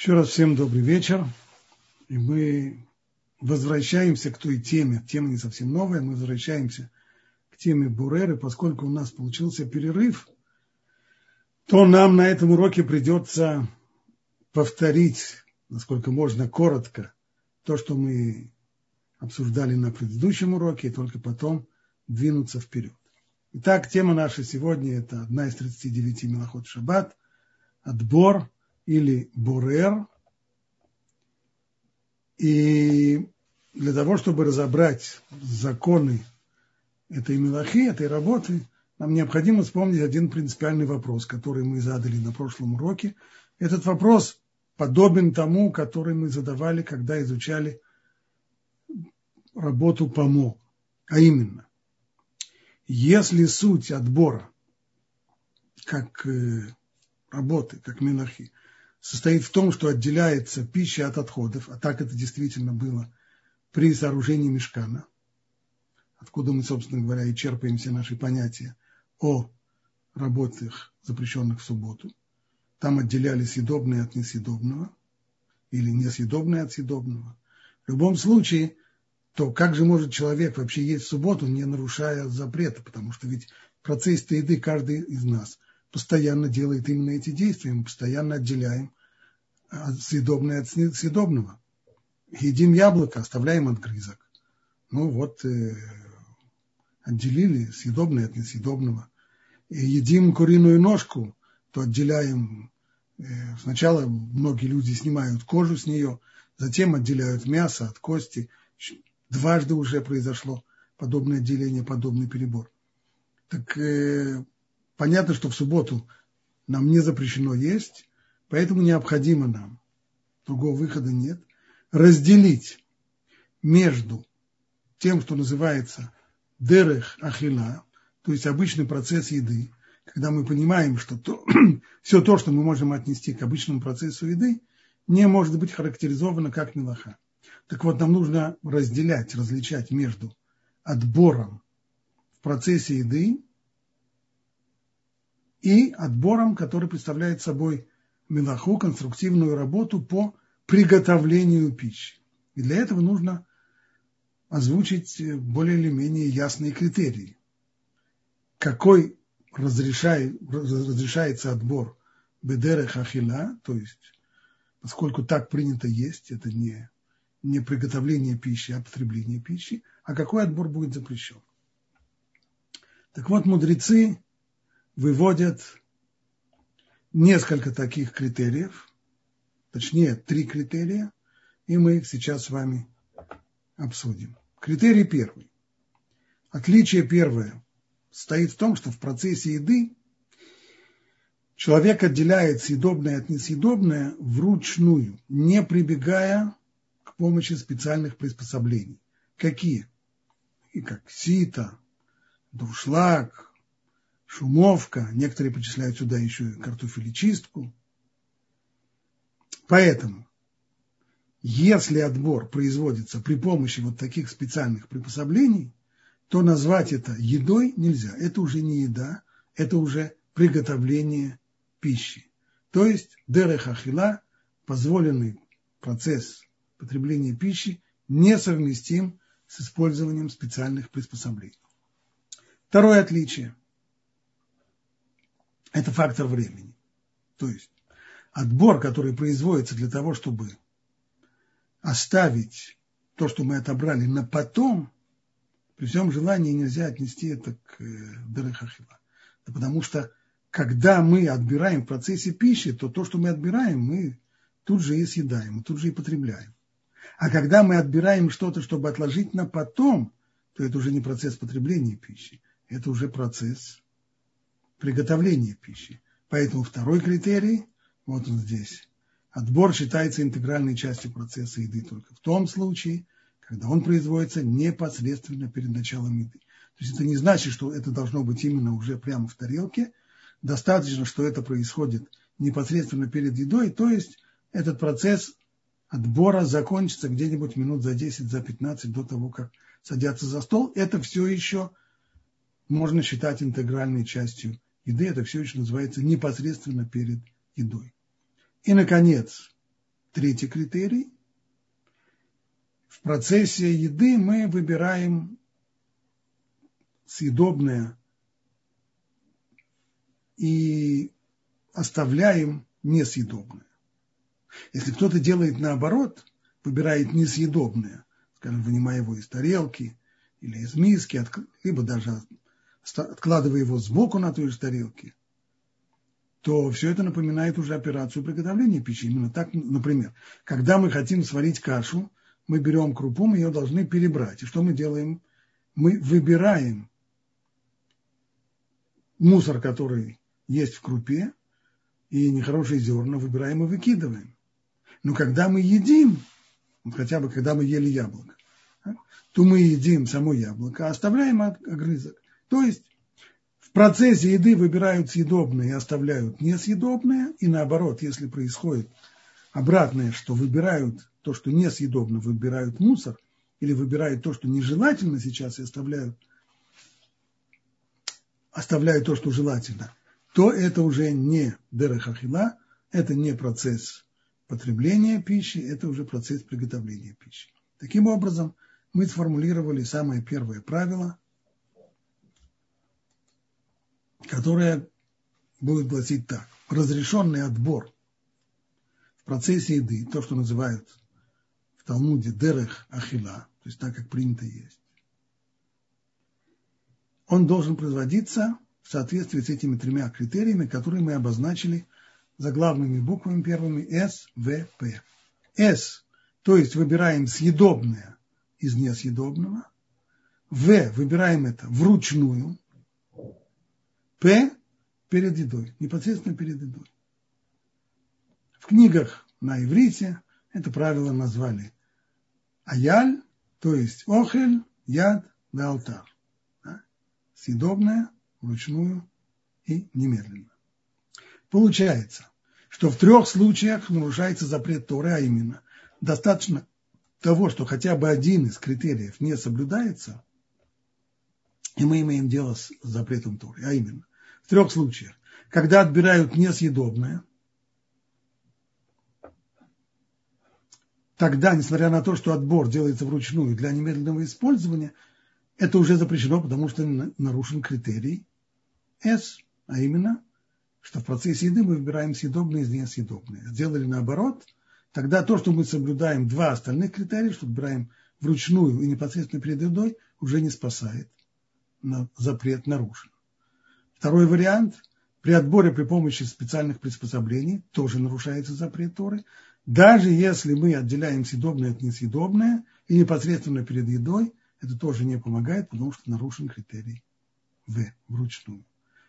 Еще раз всем добрый вечер. И мы возвращаемся к той теме. Тема не совсем новая. Мы возвращаемся к теме Буреры. Поскольку у нас получился перерыв, то нам на этом уроке придется повторить, насколько можно, коротко то, что мы обсуждали на предыдущем уроке, и только потом двинуться вперед. Итак, тема наша сегодня – это одна из 39 Мелоход Шаббат – отбор – или бурер. И для того, чтобы разобрать законы этой мелахи, этой работы, нам необходимо вспомнить один принципиальный вопрос, который мы задали на прошлом уроке. Этот вопрос подобен тому, который мы задавали, когда изучали работу ПАМО. А именно, если суть отбора, как э, работы, как мелахи, состоит в том, что отделяется пища от отходов, а так это действительно было при сооружении мешкана, откуда мы, собственно говоря, и черпаем все наши понятия о работах, запрещенных в субботу. Там отделяли съедобное от несъедобного или несъедобное от съедобного. В любом случае, то как же может человек вообще есть в субботу, не нарушая запрета, потому что ведь в процессе еды каждый из нас – постоянно делает именно эти действия. Мы постоянно отделяем съедобное от съедобного. Едим яблоко, оставляем отгрызок. Ну вот, э, отделили съедобное от несъедобного. И едим куриную ножку, то отделяем, э, сначала многие люди снимают кожу с нее, затем отделяют мясо от кости. Дважды уже произошло подобное отделение, подобный перебор. Так э, Понятно, что в субботу нам не запрещено есть, поэтому необходимо нам, другого выхода нет, разделить между тем, что называется дерех ахила, то есть обычный процесс еды, когда мы понимаем, что то, все то, что мы можем отнести к обычному процессу еды, не может быть характеризовано как мелаха. Так вот, нам нужно разделять, различать между отбором в процессе еды и отбором, который представляет собой мелаху, конструктивную работу по приготовлению пищи. И для этого нужно озвучить более или менее ясные критерии. Какой разрешает, разрешается отбор бедере хахила, то есть поскольку так принято есть, это не, не приготовление пищи, а потребление пищи, а какой отбор будет запрещен. Так вот, мудрецы выводят несколько таких критериев, точнее три критерия, и мы их сейчас с вами обсудим. Критерий первый. Отличие первое стоит в том, что в процессе еды человек отделяет съедобное от несъедобное вручную, не прибегая к помощи специальных приспособлений. Какие? И как сито, дуршлаг, шумовка, некоторые причисляют сюда еще и картофелечистку. Поэтому, если отбор производится при помощи вот таких специальных приспособлений, то назвать это едой нельзя. Это уже не еда, это уже приготовление пищи. То есть дерехахила, позволенный процесс потребления пищи, несовместим с использованием специальных приспособлений. Второе отличие это фактор времени. То есть отбор, который производится для того, чтобы оставить то, что мы отобрали на потом, при всем желании нельзя отнести это к э, Дерехахила. Да потому что когда мы отбираем в процессе пищи, то то, что мы отбираем, мы тут же и съедаем, и тут же и потребляем. А когда мы отбираем что-то, чтобы отложить на потом, то это уже не процесс потребления пищи, это уже процесс приготовления пищи. Поэтому второй критерий, вот он здесь, отбор считается интегральной частью процесса еды только в том случае, когда он производится непосредственно перед началом еды. То есть это не значит, что это должно быть именно уже прямо в тарелке. Достаточно, что это происходит непосредственно перед едой, то есть этот процесс отбора закончится где-нибудь минут за 10, за 15 до того, как садятся за стол. Это все еще можно считать интегральной частью еды, это все еще называется непосредственно перед едой. И, наконец, третий критерий. В процессе еды мы выбираем съедобное и оставляем несъедобное. Если кто-то делает наоборот, выбирает несъедобное, скажем, вынимая его из тарелки или из миски, либо даже откладывая его сбоку на той же тарелке, то все это напоминает уже операцию приготовления пищи. Именно так, например, когда мы хотим сварить кашу, мы берем крупу, мы ее должны перебрать. И что мы делаем? Мы выбираем мусор, который есть в крупе, и нехорошие зерна выбираем и выкидываем. Но когда мы едим, вот хотя бы когда мы ели яблоко, то мы едим само яблоко, а оставляем огрызок. То есть в процессе еды выбирают съедобное и оставляют несъедобное, и наоборот, если происходит обратное, что выбирают то, что несъедобно, выбирают мусор, или выбирают то, что нежелательно сейчас, и оставляют, оставляют то, что желательно, то это уже не дерехахила, это не процесс потребления пищи, это уже процесс приготовления пищи. Таким образом, мы сформулировали самое первое правило – которая будет гласить так. Разрешенный отбор в процессе еды, то, что называют в Талмуде дерех ахила, то есть так, как принято есть, он должен производиться в соответствии с этими тремя критериями, которые мы обозначили заглавными буквами первыми С, В, П. С, то есть выбираем съедобное из несъедобного. В, выбираем это вручную, П перед едой, непосредственно перед едой. В книгах на иврите это правило назвали аяль, то есть охель, яд, да алтар. Да? Съедобное, вручную и немедленно. Получается, что в трех случаях нарушается запрет Торы, а именно достаточно того, что хотя бы один из критериев не соблюдается, и мы имеем дело с запретом Торы, а именно в трех случаях. Когда отбирают несъедобное, тогда, несмотря на то, что отбор делается вручную для немедленного использования, это уже запрещено, потому что нарушен критерий S, а именно, что в процессе еды мы выбираем съедобное из несъедобное. Сделали наоборот, тогда то, что мы соблюдаем два остальных критерия, что выбираем вручную и непосредственно перед едой, уже не спасает. Запрет нарушен. Второй вариант. При отборе при помощи специальных приспособлений тоже нарушается запрет Торы. Даже если мы отделяем съедобное от несъедобное и непосредственно перед едой, это тоже не помогает, потому что нарушен критерий В вручную.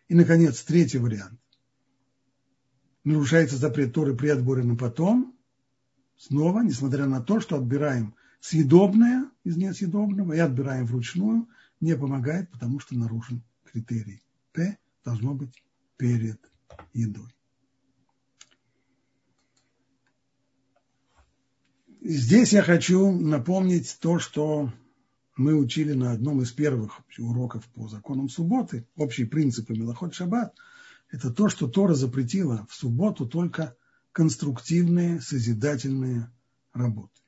И, наконец, третий вариант. Нарушается запрет Торы при отборе на потом. Снова, несмотря на то, что отбираем съедобное из несъедобного и отбираем вручную, не помогает, потому что нарушен критерий П должно быть перед едой. Здесь я хочу напомнить то, что мы учили на одном из первых уроков по законам субботы, общие принципы Мелоход Шаббат, это то, что Тора запретила в субботу только конструктивные, созидательные работы.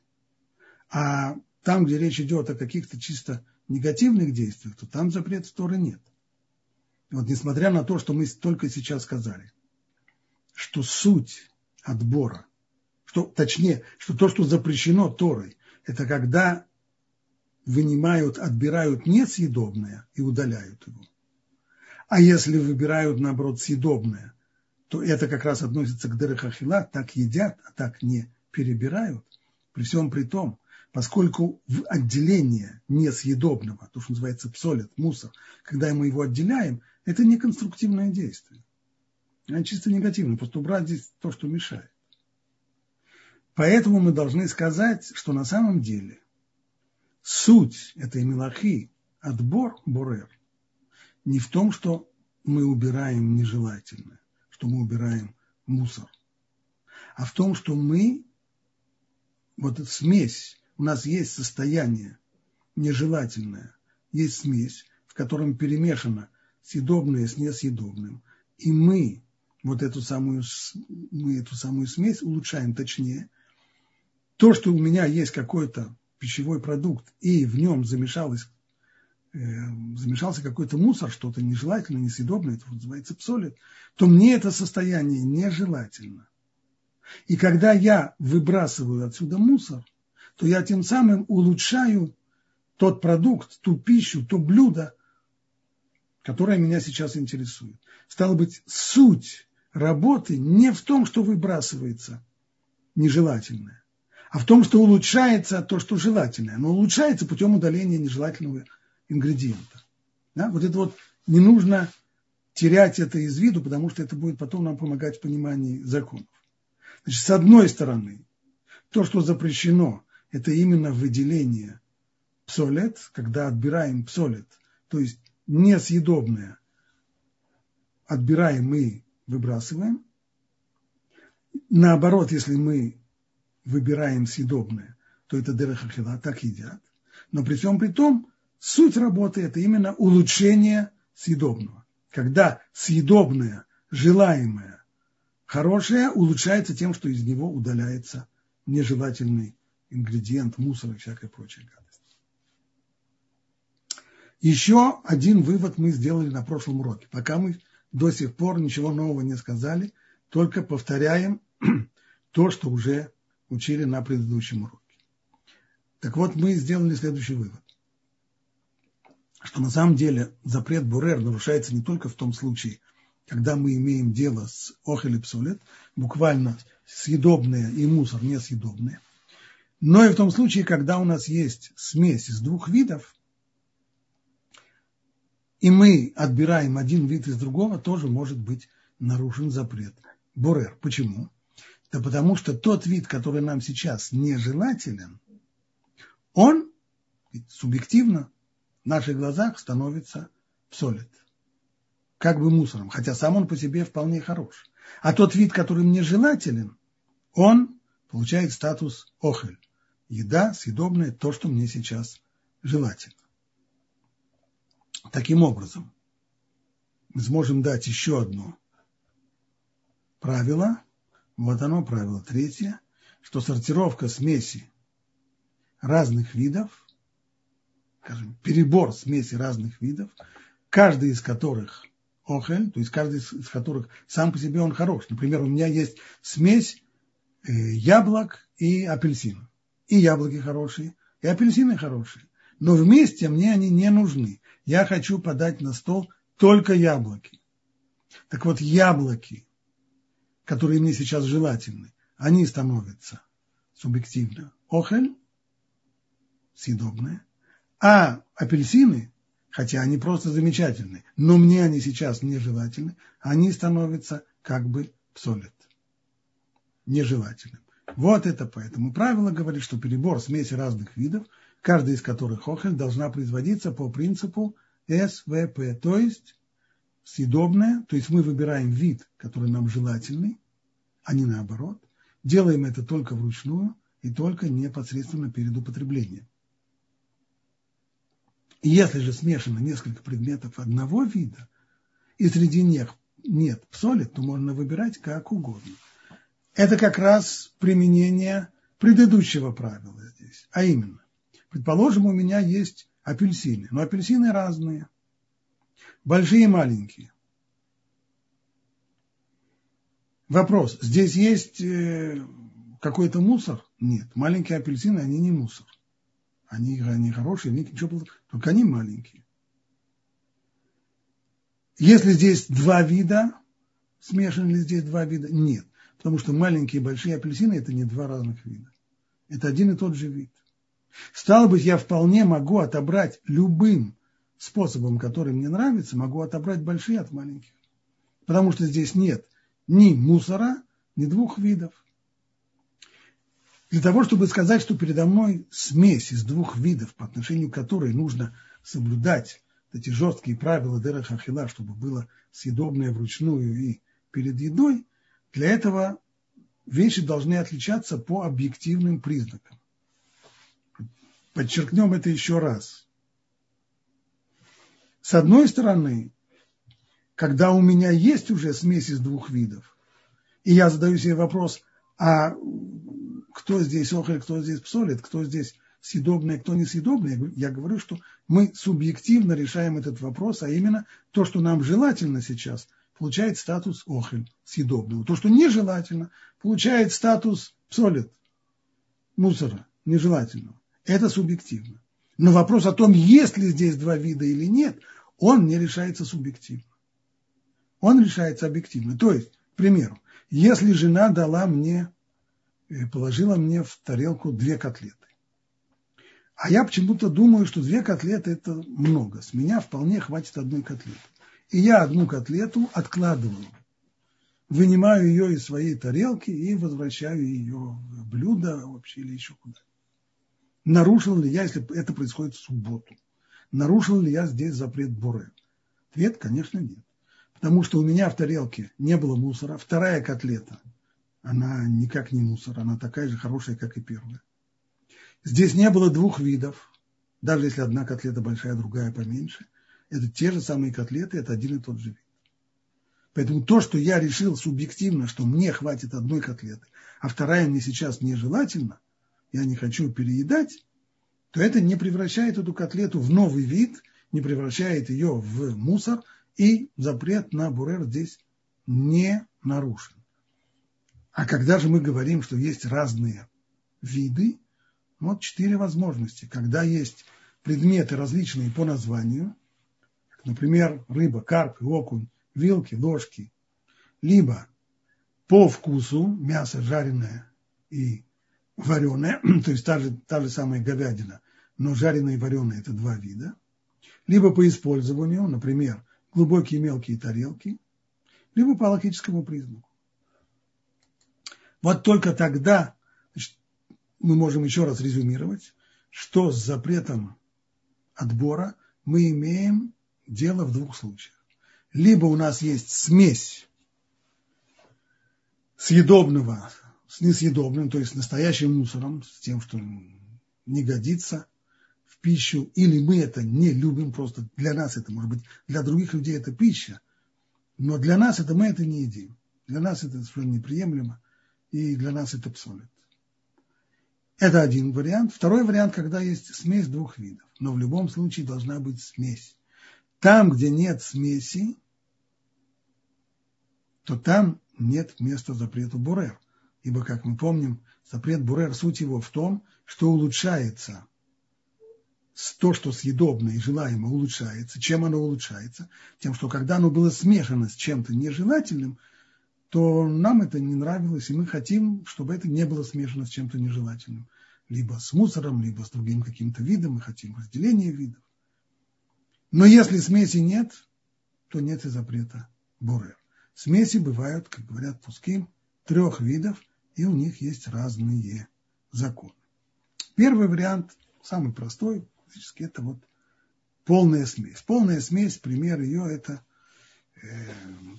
А там, где речь идет о каких-то чисто негативных действиях, то там запрета Торы нет. Вот несмотря на то, что мы только сейчас сказали, что суть отбора, что, точнее, что то, что запрещено Торой, это когда вынимают, отбирают несъедобное и удаляют его. А если выбирают, наоборот, съедобное, то это как раз относится к дерехахила, так едят, а так не перебирают. При всем при том, поскольку в отделение несъедобного, то, что называется псолит, мусор, когда мы его отделяем, это не конструктивное действие. Это чисто негативное, просто убрать здесь то, что мешает. Поэтому мы должны сказать, что на самом деле суть этой мелахи, отбор борер, не в том, что мы убираем нежелательное, что мы убираем мусор, а в том, что мы, вот эта смесь, у нас есть состояние нежелательное, есть смесь, в котором перемешано съедобное с несъедобным. И мы вот эту самую, мы эту самую смесь улучшаем, точнее, то, что у меня есть какой-то пищевой продукт, и в нем замешалось, э, замешался какой-то мусор, что-то нежелательное, несъедобное, это называется псолит, то мне это состояние нежелательно. И когда я выбрасываю отсюда мусор, то я тем самым улучшаю тот продукт, ту пищу, то блюдо, которое меня сейчас интересует. Стало быть, суть работы не в том, что выбрасывается нежелательное, а в том, что улучшается то, что желательное. Но улучшается путем удаления нежелательного ингредиента. Да? Вот это вот не нужно терять это из виду, потому что это будет потом нам помогать в понимании законов. Значит, с одной стороны, то, что запрещено, это именно выделение псолет, когда отбираем псолет, то есть несъедобное, отбираем и выбрасываем. Наоборот, если мы выбираем съедобное, то это дерехахила, так едят. Но при всем при том, суть работы – это именно улучшение съедобного. Когда съедобное, желаемое, хорошее улучшается тем, что из него удаляется нежелательный ингредиент, мусор и прочая гадость. Еще один вывод мы сделали на прошлом уроке. Пока мы до сих пор ничего нового не сказали, только повторяем то, что уже учили на предыдущем уроке. Так вот, мы сделали следующий вывод. Что на самом деле запрет Бурер нарушается не только в том случае, когда мы имеем дело с охель буквально съедобные и мусор несъедобные, но и в том случае, когда у нас есть смесь из двух видов, и мы отбираем один вид из другого, тоже может быть нарушен запрет. Бурер. Почему? Да потому что тот вид, который нам сейчас нежелателен, он субъективно в наших глазах становится псолит. Как бы мусором, хотя сам он по себе вполне хорош. А тот вид, который мне желателен, он получает статус охель. Еда съедобная, то, что мне сейчас желательно. Таким образом, мы сможем дать еще одно правило. Вот оно, правило третье, что сортировка смеси разных видов, скажем, перебор смеси разных видов, каждый из которых охель, то есть каждый из которых сам по себе он хорош. Например, у меня есть смесь э, яблок и апельсинов. И яблоки хорошие, и апельсины хорошие. Но вместе мне они не нужны я хочу подать на стол только яблоки. Так вот, яблоки, которые мне сейчас желательны, они становятся субъективно охель, съедобные, а апельсины, хотя они просто замечательные, но мне они сейчас нежелательны, они становятся как бы псолят, нежелательным. Вот это поэтому правило говорит, что перебор смеси разных видов – каждая из которых охель должна производиться по принципу СВП, то есть съедобная, то есть мы выбираем вид, который нам желательный, а не наоборот. Делаем это только вручную и только непосредственно перед употреблением. Если же смешано несколько предметов одного вида, и среди них нет псоли, то можно выбирать как угодно. Это как раз применение предыдущего правила здесь, а именно Предположим, у меня есть апельсины, но апельсины разные, большие и маленькие. Вопрос, здесь есть э, какой-то мусор? Нет, маленькие апельсины, они не мусор. Они, они хорошие, они ничего, только они маленькие. Если здесь два вида, смешаны ли здесь два вида? Нет, потому что маленькие и большие апельсины – это не два разных вида. Это один и тот же вид. Стало быть, я вполне могу отобрать любым способом, который мне нравится, могу отобрать большие от маленьких. Потому что здесь нет ни мусора, ни двух видов. Для того, чтобы сказать, что передо мной смесь из двух видов, по отношению к которой нужно соблюдать эти жесткие правила Дера Хахила, чтобы было съедобное вручную и перед едой, для этого вещи должны отличаться по объективным признакам. Подчеркнем это еще раз. С одной стороны, когда у меня есть уже смесь из двух видов, и я задаю себе вопрос, а кто здесь охель, кто здесь псолит, кто здесь съедобное, кто несъедобное. Я говорю, что мы субъективно решаем этот вопрос, а именно то, что нам желательно сейчас, получает статус охель, съедобного. То, что нежелательно, получает статус псолит, мусора, нежелательного. Это субъективно. Но вопрос о том, есть ли здесь два вида или нет, он не решается субъективно. Он решается объективно. То есть, к примеру, если жена дала мне, э, положила мне в тарелку две котлеты, а я почему-то думаю, что две котлеты это много. С меня вполне хватит одной котлеты. И я одну котлету откладываю, вынимаю ее из своей тарелки и возвращаю ее в блюдо вообще или еще куда. Нарушил ли я, если это происходит в субботу, нарушил ли я здесь запрет Буре? Ответ, конечно, нет. Потому что у меня в тарелке не было мусора. Вторая котлета, она никак не мусор, она такая же хорошая, как и первая. Здесь не было двух видов, даже если одна котлета большая, другая поменьше. Это те же самые котлеты, это один и тот же вид. Поэтому то, что я решил субъективно, что мне хватит одной котлеты, а вторая мне сейчас нежелательно, я не хочу переедать, то это не превращает эту котлету в новый вид, не превращает ее в мусор, и запрет на бурер здесь не нарушен. А когда же мы говорим, что есть разные виды, вот четыре возможности. Когда есть предметы различные по названию, например, рыба, карп, окунь, вилки, ложки, либо по вкусу мясо жареное и вареное, то есть та же, та же самая говядина, но жареное и вареное – это два вида, либо по использованию, например, глубокие мелкие тарелки, либо по логическому признаку. Вот только тогда значит, мы можем еще раз резюмировать, что с запретом отбора мы имеем дело в двух случаях. Либо у нас есть смесь съедобного с несъедобным, то есть настоящим мусором, с тем, что не годится в пищу, или мы это не любим, просто для нас это, может быть, для других людей это пища, но для нас это мы это не едим. Для нас это совершенно неприемлемо, и для нас это псолит. Это один вариант. Второй вариант, когда есть смесь двух видов. Но в любом случае должна быть смесь. Там, где нет смеси, то там нет места запрету бурер. Ибо, как мы помним, запрет бурер, суть его в том, что улучшается то, что съедобно и желаемо улучшается. Чем оно улучшается? Тем, что когда оно было смешано с чем-то нежелательным, то нам это не нравилось, и мы хотим, чтобы это не было смешано с чем-то нежелательным. Либо с мусором, либо с другим каким-то видом, мы хотим разделения видов. Но если смеси нет, то нет и запрета бурер. Смеси бывают, как говорят пуским, трех видов – и у них есть разные законы. Первый вариант, самый простой, фактически это вот полная смесь. Полная смесь, пример ее это э,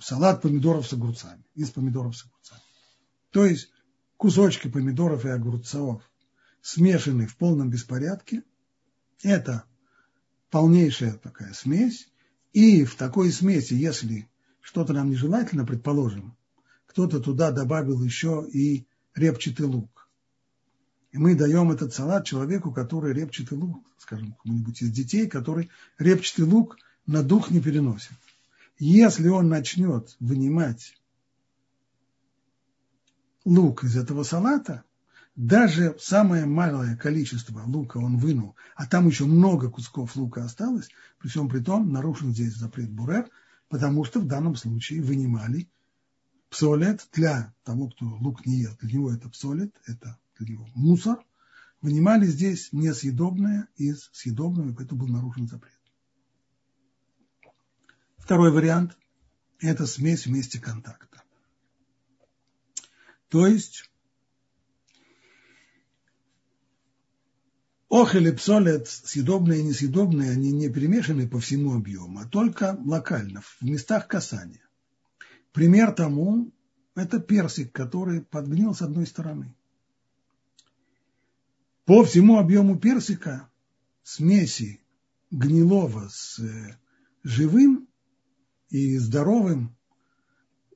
салат помидоров с огурцами, из помидоров с огурцами. То есть кусочки помидоров и огурцов смешаны в полном беспорядке. Это полнейшая такая смесь. И в такой смеси, если что-то нам нежелательно, предположим, кто-то туда добавил еще и репчатый лук. И мы даем этот салат человеку, который репчатый лук, скажем, кому-нибудь из детей, который репчатый лук на дух не переносит. Если он начнет вынимать лук из этого салата, даже самое малое количество лука он вынул, а там еще много кусков лука осталось, при всем при том нарушен здесь запрет бурер, потому что в данном случае вынимали псолет для того, кто лук не ест, для него это псолет, это для него мусор, вынимали здесь несъедобное из съедобного, и поэтому был нарушен запрет. Второй вариант – это смесь вместе контакта. То есть охель и псолет, съедобные и несъедобные, они не перемешаны по всему объему, а только локально, в местах касания. Пример тому – это персик, который подгнил с одной стороны. По всему объему персика смеси гнилого с э, живым и здоровым,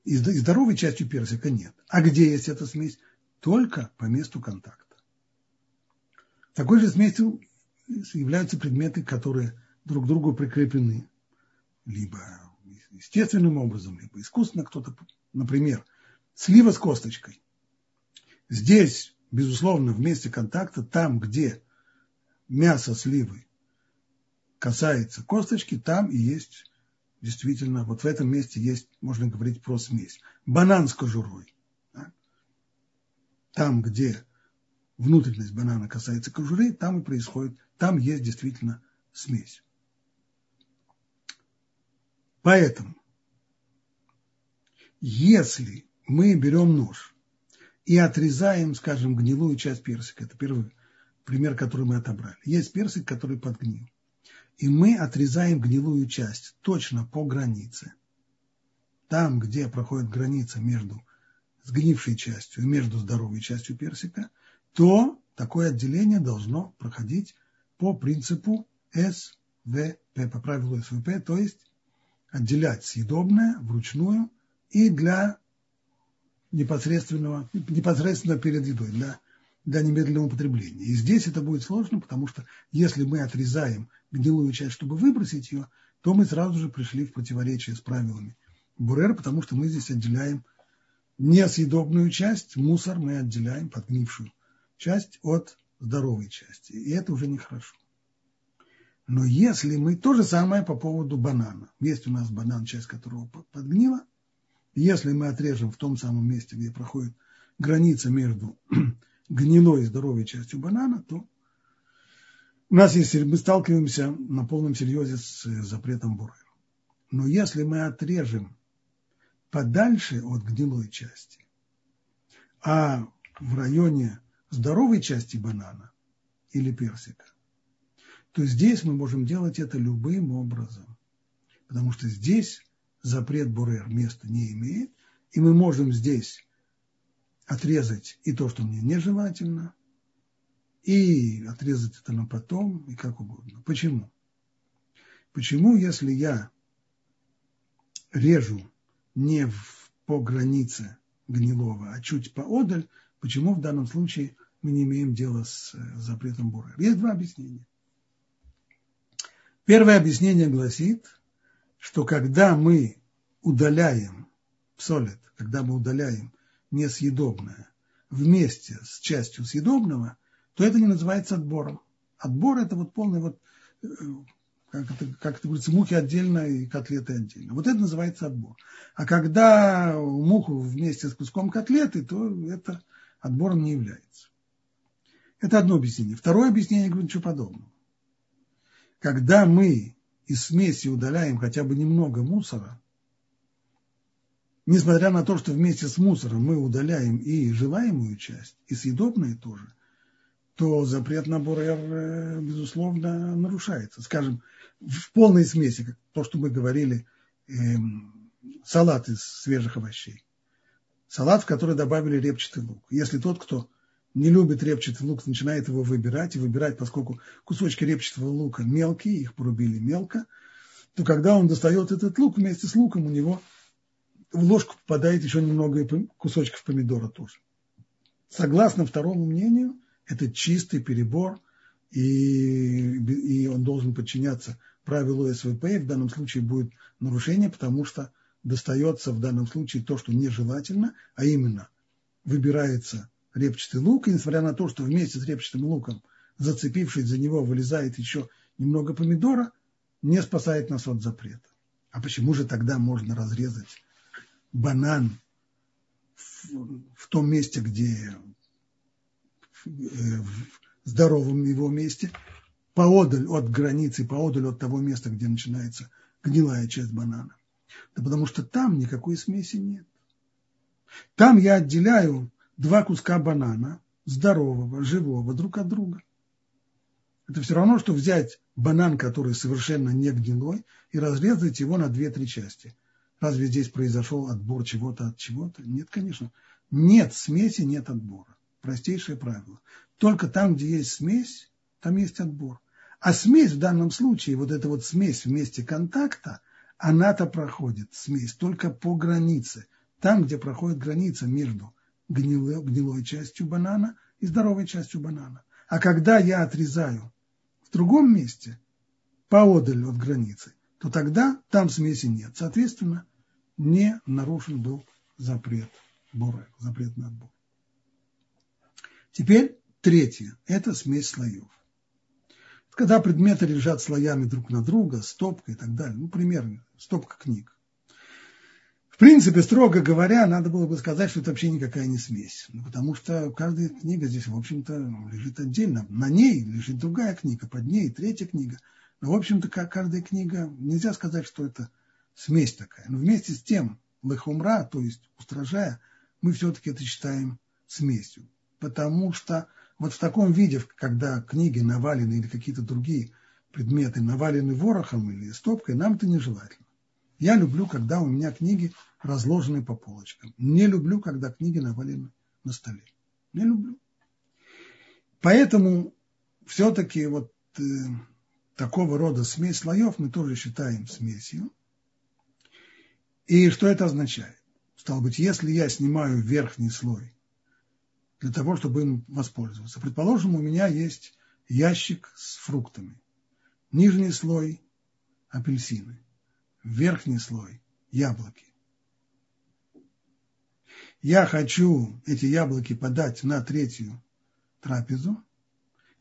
и здоровой частью персика нет. А где есть эта смесь? только по месту контакта. Такой же смесью являются предметы, которые друг к другу прикреплены либо естественным образом, либо искусственно кто-то, например, слива с косточкой. Здесь, безусловно, в месте контакта, там, где мясо сливы касается косточки, там и есть действительно, вот в этом месте есть, можно говорить про смесь. Банан с кожурой. Да? Там, где внутренность банана касается кожуры, там и происходит, там есть действительно смесь. Поэтому, если мы берем нож и отрезаем, скажем, гнилую часть персика, это первый пример, который мы отобрали. Есть персик, который подгнил. И мы отрезаем гнилую часть точно по границе. Там, где проходит граница между сгнившей частью и между здоровой частью персика, то такое отделение должно проходить по принципу СВП, по правилу СВП, то есть отделять съедобное вручную и для непосредственного, непосредственно перед едой, для, для немедленного употребления. И здесь это будет сложно, потому что если мы отрезаем гнилую часть, чтобы выбросить ее, то мы сразу же пришли в противоречие с правилами Бурер, потому что мы здесь отделяем несъедобную часть, мусор мы отделяем, подгнившую часть от здоровой части. И это уже нехорошо. Но если мы то же самое по поводу банана. Есть у нас банан, часть которого подгнила. Если мы отрежем в том самом месте, где проходит граница между гнилой и здоровой частью банана, то у нас есть, мы сталкиваемся на полном серьезе с запретом буры. Но если мы отрежем подальше от гнилой части, а в районе здоровой части банана или персика, то здесь мы можем делать это любым образом. Потому что здесь запрет Бурер места не имеет, и мы можем здесь отрезать и то, что мне нежелательно, и отрезать это на потом, и как угодно. Почему? Почему, если я режу не в, по границе гнилого, а чуть поодаль, почему в данном случае мы не имеем дела с э, запретом бурер? Есть два объяснения. Первое объяснение гласит, что когда мы удаляем солид, когда мы удаляем несъедобное вместе с частью съедобного, то это не называется отбором. Отбор – это вот полный вот, э, как это, как это говорится, мухи отдельно и котлеты отдельно. Вот это называется отбор. А когда муху вместе с куском котлеты, то это отбором не является. Это одно объяснение. Второе объяснение, я говорю, ничего подобного когда мы из смеси удаляем хотя бы немного мусора, несмотря на то, что вместе с мусором мы удаляем и желаемую часть, и съедобные тоже, то запрет на бурер, э, безусловно, нарушается. Скажем, в полной смеси, то, что мы говорили, эм, салат из свежих овощей. Салат, в который добавили репчатый лук. Если тот, кто не любит репчатый лук, начинает его выбирать, и выбирать, поскольку кусочки репчатого лука мелкие, их порубили мелко, то когда он достает этот лук, вместе с луком у него в ложку попадает еще немного кусочков помидора тоже. Согласно второму мнению, это чистый перебор, и, и он должен подчиняться правилу СВП, и в данном случае будет нарушение, потому что достается в данном случае то, что нежелательно, а именно выбирается репчатый лук, и несмотря на то, что вместе с репчатым луком, зацепившись за него, вылезает еще немного помидора, не спасает нас от запрета. А почему же тогда можно разрезать банан в, в том месте, где э, в здоровом его месте, поодаль от границы, поодаль от того места, где начинается гнилая часть банана? Да потому что там никакой смеси нет. Там я отделяю два куска банана, здорового, живого, друг от друга. Это все равно, что взять банан, который совершенно не гнилой, и разрезать его на две-три части. Разве здесь произошел отбор чего-то от чего-то? Нет, конечно. Нет смеси, нет отбора. Простейшее правило. Только там, где есть смесь, там есть отбор. А смесь в данном случае, вот эта вот смесь в месте контакта, она-то проходит, смесь, только по границе. Там, где проходит граница между гнилой, гнилой частью банана и здоровой частью банана. А когда я отрезаю в другом месте, поодаль от границы, то тогда там смеси нет. Соответственно, не нарушен был запрет борек, запрет на отбор. Теперь третье – это смесь слоев. Когда предметы лежат слоями друг на друга, стопка и так далее, ну, примерно, стопка книг. Принципе, строго говоря, надо было бы сказать, что это вообще никакая не смесь. Ну, потому что каждая книга здесь, в общем-то, лежит отдельно. На ней лежит другая книга, под ней третья книга. Но, в общем-то, каждая книга, нельзя сказать, что это смесь такая. Но вместе с тем, лехумра, то есть устражая, мы все-таки это считаем смесью. Потому что вот в таком виде, когда книги навалены или какие-то другие предметы навалены ворохом или стопкой, нам это нежелательно. Я люблю, когда у меня книги разложены по полочкам. Не люблю, когда книги навалены на столе. Не люблю. Поэтому все-таки вот э, такого рода смесь слоев мы тоже считаем смесью. И что это означает? Стало быть, если я снимаю верхний слой для того, чтобы им воспользоваться. Предположим, у меня есть ящик с фруктами. Нижний слой – апельсины. Верхний слой – яблоки. Я хочу эти яблоки подать на третью трапезу,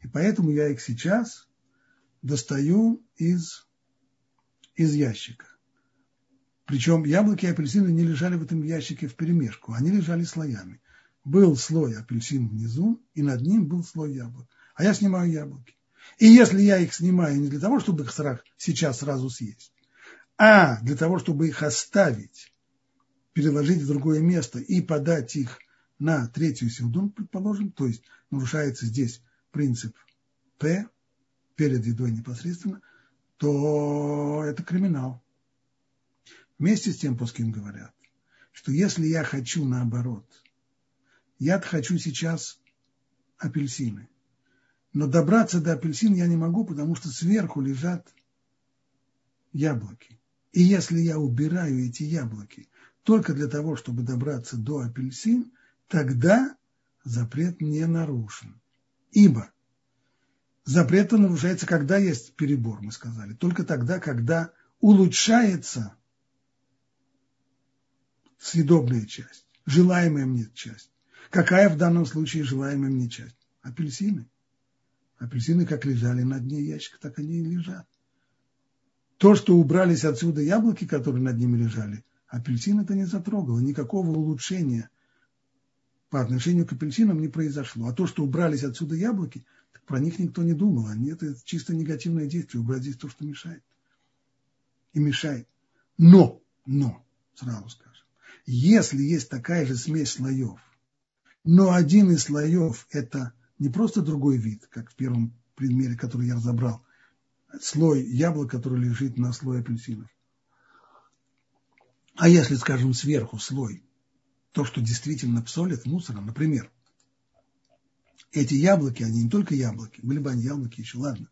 и поэтому я их сейчас достаю из, из ящика. Причем яблоки и апельсины не лежали в этом ящике в перемешку, они лежали слоями был слой апельсин внизу, и над ним был слой яблок. А я снимаю яблоки. И если я их снимаю не для того, чтобы их сейчас сразу съесть, а для того, чтобы их оставить, переложить в другое место и подать их на третью силдун, предположим, то есть нарушается здесь принцип П, перед едой непосредственно, то это криминал. Вместе с тем Пускин говорят, что если я хочу наоборот – я хочу сейчас апельсины. Но добраться до апельсин я не могу, потому что сверху лежат яблоки. И если я убираю эти яблоки только для того, чтобы добраться до апельсин, тогда запрет не нарушен. Ибо запрет нарушается, когда есть перебор, мы сказали, только тогда, когда улучшается съедобная часть, желаемая мне часть. Какая в данном случае желаемая мне часть? Апельсины. Апельсины как лежали на дне ящика, так они и лежат. То, что убрались отсюда яблоки, которые над ними лежали, апельсин это не затрогало, никакого улучшения по отношению к апельсинам не произошло. А то, что убрались отсюда яблоки, так про них никто не думал. Они это чисто негативное действие, убрать здесь то, что мешает. И мешает. Но, но, сразу скажем, если есть такая же смесь слоев, но один из слоев – это не просто другой вид, как в первом примере, который я разобрал, слой яблок, который лежит на слое апельсинов. А если, скажем, сверху слой, то, что действительно псолит мусором, например, эти яблоки, они не только яблоки, были бы они яблоки еще, ладно,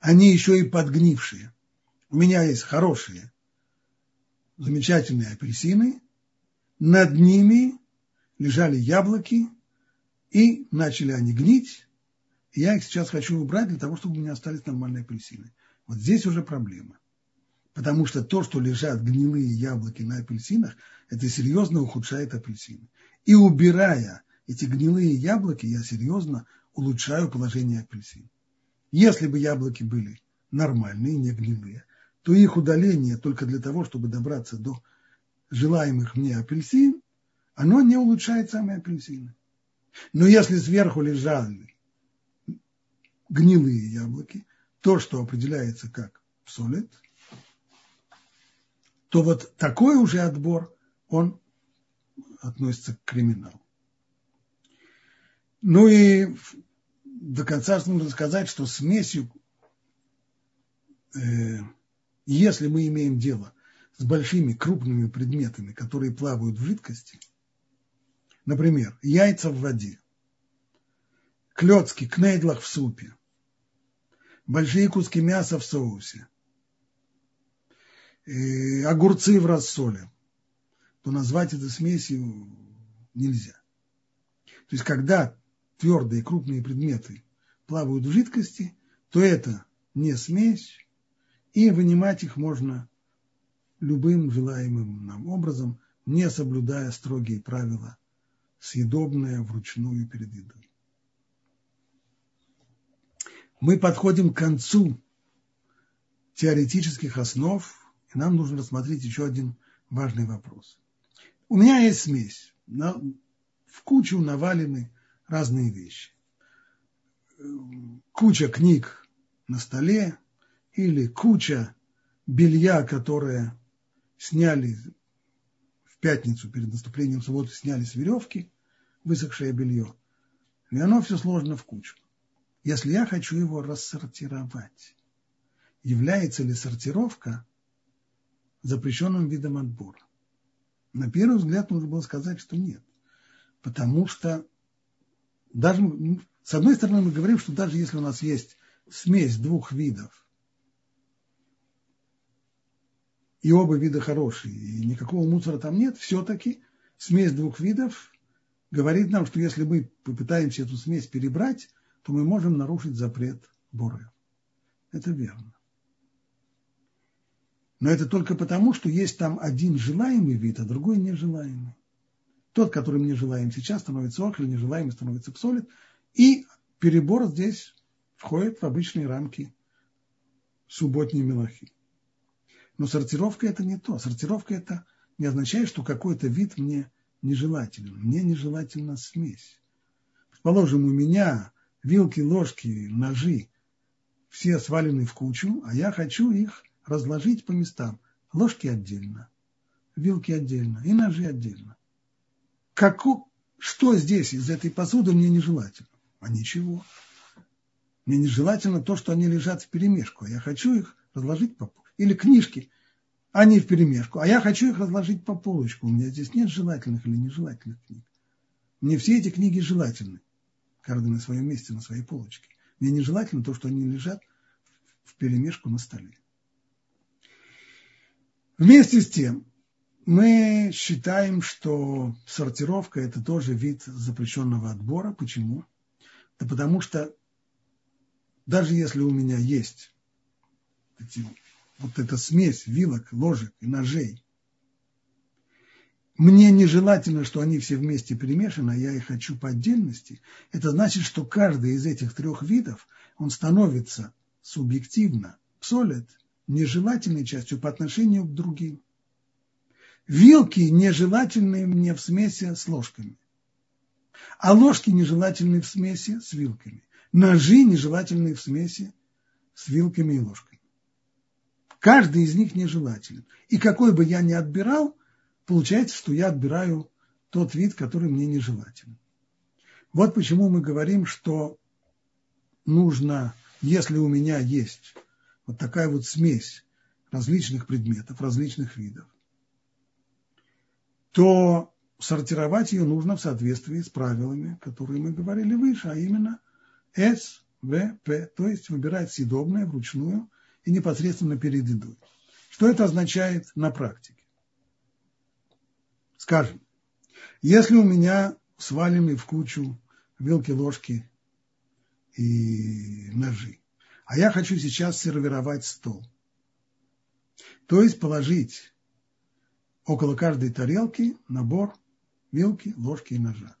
они еще и подгнившие. У меня есть хорошие, замечательные апельсины, над ними лежали яблоки, и начали они гнить, я их сейчас хочу убрать для того, чтобы у меня остались нормальные апельсины. Вот здесь уже проблема. Потому что то, что лежат гнилые яблоки на апельсинах, это серьезно ухудшает апельсины. И убирая эти гнилые яблоки, я серьезно улучшаю положение апельсин. Если бы яблоки были нормальные, не гнилые, то их удаление только для того, чтобы добраться до желаемых мне апельсин, оно не улучшает сами апельсины. Но если сверху лежали гнилые яблоки, то, что определяется как псолит, то вот такой уже отбор, он относится к криминалу. Ну и до конца нужно сказать, что смесью, э, если мы имеем дело с большими крупными предметами, которые плавают в жидкости – Например, яйца в воде, клетки, кнейдлах в супе, большие куски мяса в соусе, огурцы в рассоле, то назвать это смесью нельзя. То есть, когда твердые крупные предметы плавают в жидкости, то это не смесь, и вынимать их можно любым желаемым нам образом, не соблюдая строгие правила, съедобное вручную перед едой. Мы подходим к концу теоретических основ, и нам нужно рассмотреть еще один важный вопрос. У меня есть смесь, в кучу навалены разные вещи. Куча книг на столе или куча белья, которое сняли в пятницу перед наступлением субботы, сняли с веревки, высохшее белье. И оно все сложно в кучу. Если я хочу его рассортировать, является ли сортировка запрещенным видом отбора? На первый взгляд нужно было сказать, что нет. Потому что даже, с одной стороны, мы говорим, что даже если у нас есть смесь двух видов, и оба вида хорошие, и никакого мусора там нет, все-таки смесь двух видов говорит нам, что если мы попытаемся эту смесь перебрать, то мы можем нарушить запрет Боры. Это верно. Но это только потому, что есть там один желаемый вид, а другой нежелаемый. Тот, который мне желаем сейчас, становится охль, нежелаемый становится псолит. И перебор здесь входит в обычные рамки субботней мелахи. Но сортировка это не то. Сортировка это не означает, что какой-то вид мне нежелателен. Мне нежелательна смесь. Предположим, у меня вилки, ложки, ножи все свалены в кучу, а я хочу их разложить по местам. Ложки отдельно, вилки отдельно и ножи отдельно. Как, что здесь из этой посуды мне нежелательно? А ничего. Мне нежелательно то, что они лежат в перемешку. А я хочу их разложить по Или книжки, они в перемешку. А я хочу их разложить по полочку. У меня здесь нет желательных или нежелательных книг. Мне все эти книги желательны. Каждый на своем месте, на своей полочке. Мне нежелательно то, что они лежат в перемешку на столе. Вместе с тем, мы считаем, что сортировка – это тоже вид запрещенного отбора. Почему? Да потому что даже если у меня есть эти, вот эта смесь вилок, ложек и ножей, мне нежелательно, что они все вместе перемешаны, а я их хочу по отдельности, это значит, что каждый из этих трех видов, он становится субъективно, псолит, нежелательной частью по отношению к другим. Вилки нежелательные мне в смеси с ложками. А ложки нежелательные в смеси с вилками. Ножи нежелательные в смеси с вилками и ложками. Каждый из них нежелателен. И какой бы я ни отбирал, получается, что я отбираю тот вид, который мне нежелателен. Вот почему мы говорим, что нужно, если у меня есть вот такая вот смесь различных предметов, различных видов, то сортировать ее нужно в соответствии с правилами, которые мы говорили выше, а именно С, В, П, то есть выбирать съедобное вручную и непосредственно перед едой. Что это означает на практике? Скажем, если у меня свалены в кучу вилки, ложки и ножи, а я хочу сейчас сервировать стол, то есть положить около каждой тарелки набор вилки, ложки и ножа.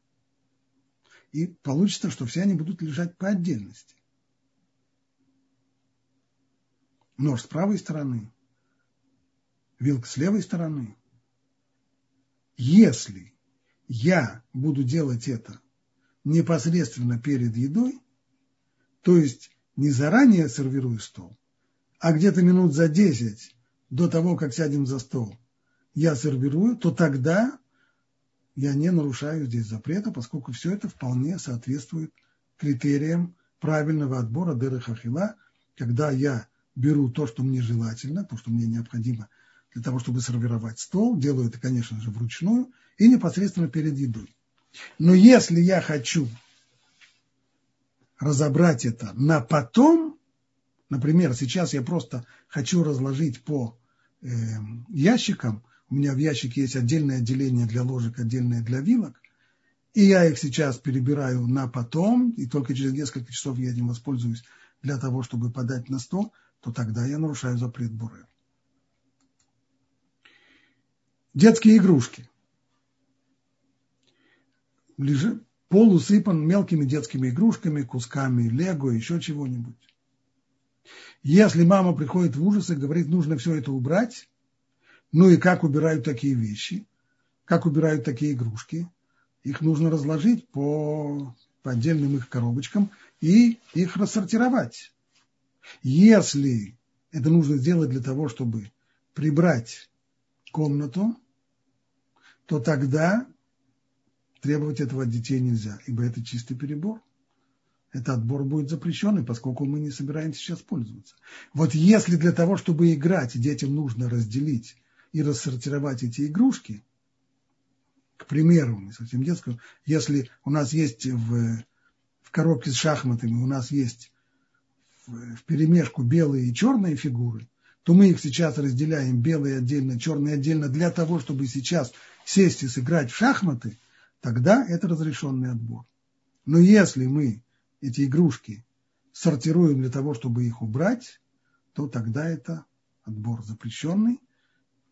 И получится, что все они будут лежать по отдельности. Нож с правой стороны, вилка с левой стороны. Если я буду делать это непосредственно перед едой, то есть не заранее сервирую стол, а где-то минут за десять до того, как сядем за стол, я сервирую, то тогда я не нарушаю здесь запрета, поскольку все это вполне соответствует критериям правильного отбора дыры хахила, когда я беру то, что мне желательно, то, что мне необходимо для того, чтобы сервировать стол, делаю это, конечно же, вручную и непосредственно перед едой. Но если я хочу разобрать это на потом, например, сейчас я просто хочу разложить по э, ящикам, у меня в ящике есть отдельное отделение для ложек, отдельное для вилок, и я их сейчас перебираю на потом, и только через несколько часов я этим воспользуюсь для того, чтобы подать на стол, то тогда я нарушаю запрет Бурер. Детские игрушки. Лежит, пол усыпан мелкими детскими игрушками, кусками лего, еще чего-нибудь. Если мама приходит в ужас и говорит, нужно все это убрать, ну и как убирают такие вещи, как убирают такие игрушки, их нужно разложить по, по отдельным их коробочкам и их рассортировать. Если это нужно сделать для того, чтобы прибрать комнату, то тогда требовать этого от детей нельзя, ибо это чистый перебор. Этот отбор будет запрещенный, поскольку мы не собираемся сейчас пользоваться. Вот если для того, чтобы играть, детям нужно разделить и рассортировать эти игрушки, к примеру, не совсем детскую, если у нас есть в, в коробке с шахматами, у нас есть в, в перемешку белые и черные фигуры, то мы их сейчас разделяем белые отдельно, черные отдельно, для того, чтобы сейчас сесть и сыграть в шахматы, тогда это разрешенный отбор. Но если мы эти игрушки сортируем для того, чтобы их убрать, то тогда это отбор запрещенный,